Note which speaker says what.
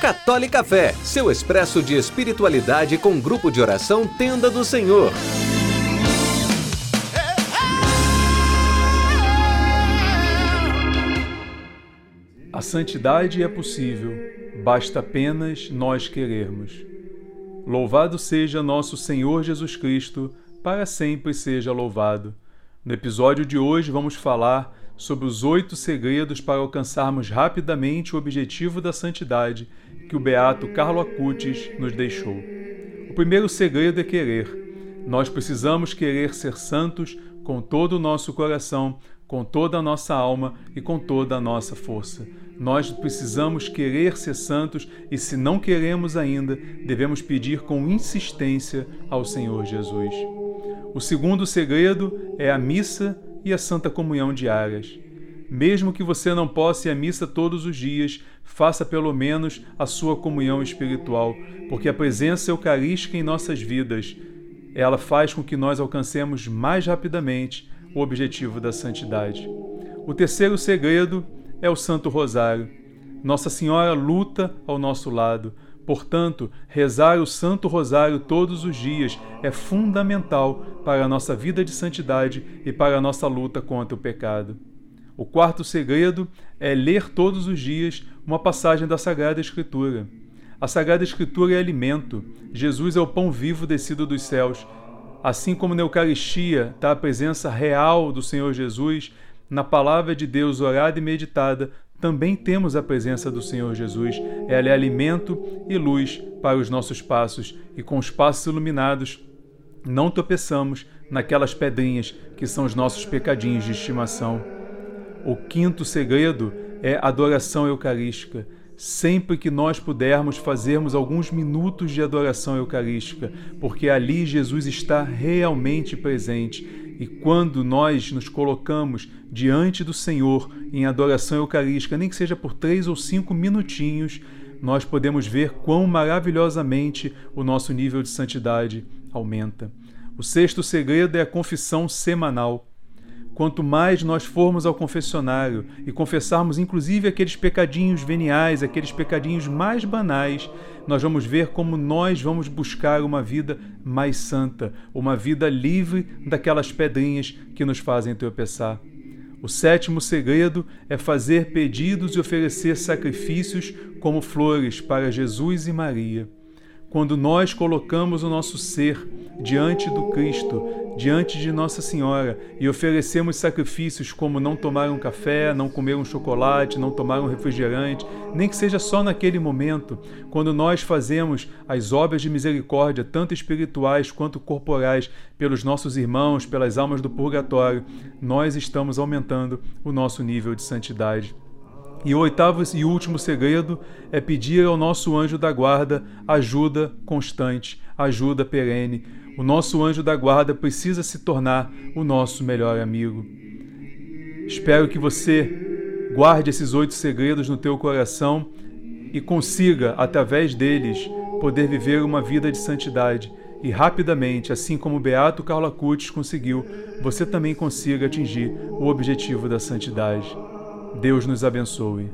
Speaker 1: Católica Fé, seu expresso de espiritualidade com grupo de oração Tenda do Senhor.
Speaker 2: A santidade é possível, basta apenas nós querermos. Louvado seja nosso Senhor Jesus Cristo, para sempre seja louvado. No episódio de hoje vamos falar sobre os oito segredos para alcançarmos rapidamente o objetivo da santidade que o beato Carlo Acutis nos deixou. O primeiro segredo é querer. Nós precisamos querer ser santos com todo o nosso coração, com toda a nossa alma e com toda a nossa força. Nós precisamos querer ser santos e, se não queremos ainda, devemos pedir com insistência ao Senhor Jesus. O segundo segredo é a missa e a Santa Comunhão diárias. Mesmo que você não possa ir à missa todos os dias, faça pelo menos a sua comunhão espiritual, porque a presença eucarística em nossas vidas, ela faz com que nós alcancemos mais rapidamente o objetivo da santidade. O terceiro segredo é o Santo Rosário. Nossa Senhora luta ao nosso lado. Portanto, rezar o Santo Rosário todos os dias é fundamental para a nossa vida de santidade e para a nossa luta contra o pecado. O quarto segredo é ler todos os dias uma passagem da Sagrada Escritura. A Sagrada Escritura é alimento. Jesus é o pão vivo descido dos céus. Assim como na Eucaristia está a presença real do Senhor Jesus, na palavra de Deus orada e meditada, também temos a presença do Senhor Jesus. Ela é alimento e luz para os nossos passos, e com os passos iluminados, não tropeçamos naquelas pedrinhas que são os nossos pecadinhos de estimação. O quinto segredo é adoração eucarística. Sempre que nós pudermos, fazermos alguns minutos de adoração eucarística, porque ali Jesus está realmente presente. E quando nós nos colocamos diante do Senhor em adoração eucarística, nem que seja por três ou cinco minutinhos, nós podemos ver quão maravilhosamente o nosso nível de santidade aumenta. O sexto segredo é a confissão semanal. Quanto mais nós formos ao confessionário e confessarmos inclusive aqueles pecadinhos veniais, aqueles pecadinhos mais banais, nós vamos ver como nós vamos buscar uma vida mais santa, uma vida livre daquelas pedrinhas que nos fazem tropeçar. O sétimo segredo é fazer pedidos e oferecer sacrifícios como flores para Jesus e Maria. Quando nós colocamos o nosso ser diante do Cristo, diante de Nossa Senhora, e oferecemos sacrifícios como não tomar um café, não comer um chocolate, não tomar um refrigerante, nem que seja só naquele momento, quando nós fazemos as obras de misericórdia, tanto espirituais quanto corporais, pelos nossos irmãos, pelas almas do purgatório, nós estamos aumentando o nosso nível de santidade. E o oitavo e último segredo é pedir ao nosso anjo da guarda ajuda constante, ajuda perene. O nosso anjo da guarda precisa se tornar o nosso melhor amigo. Espero que você guarde esses oito segredos no teu coração e consiga, através deles, poder viver uma vida de santidade. E rapidamente, assim como o Beato Carlo Acutis conseguiu, você também consiga atingir o objetivo da santidade. Deus nos abençoe.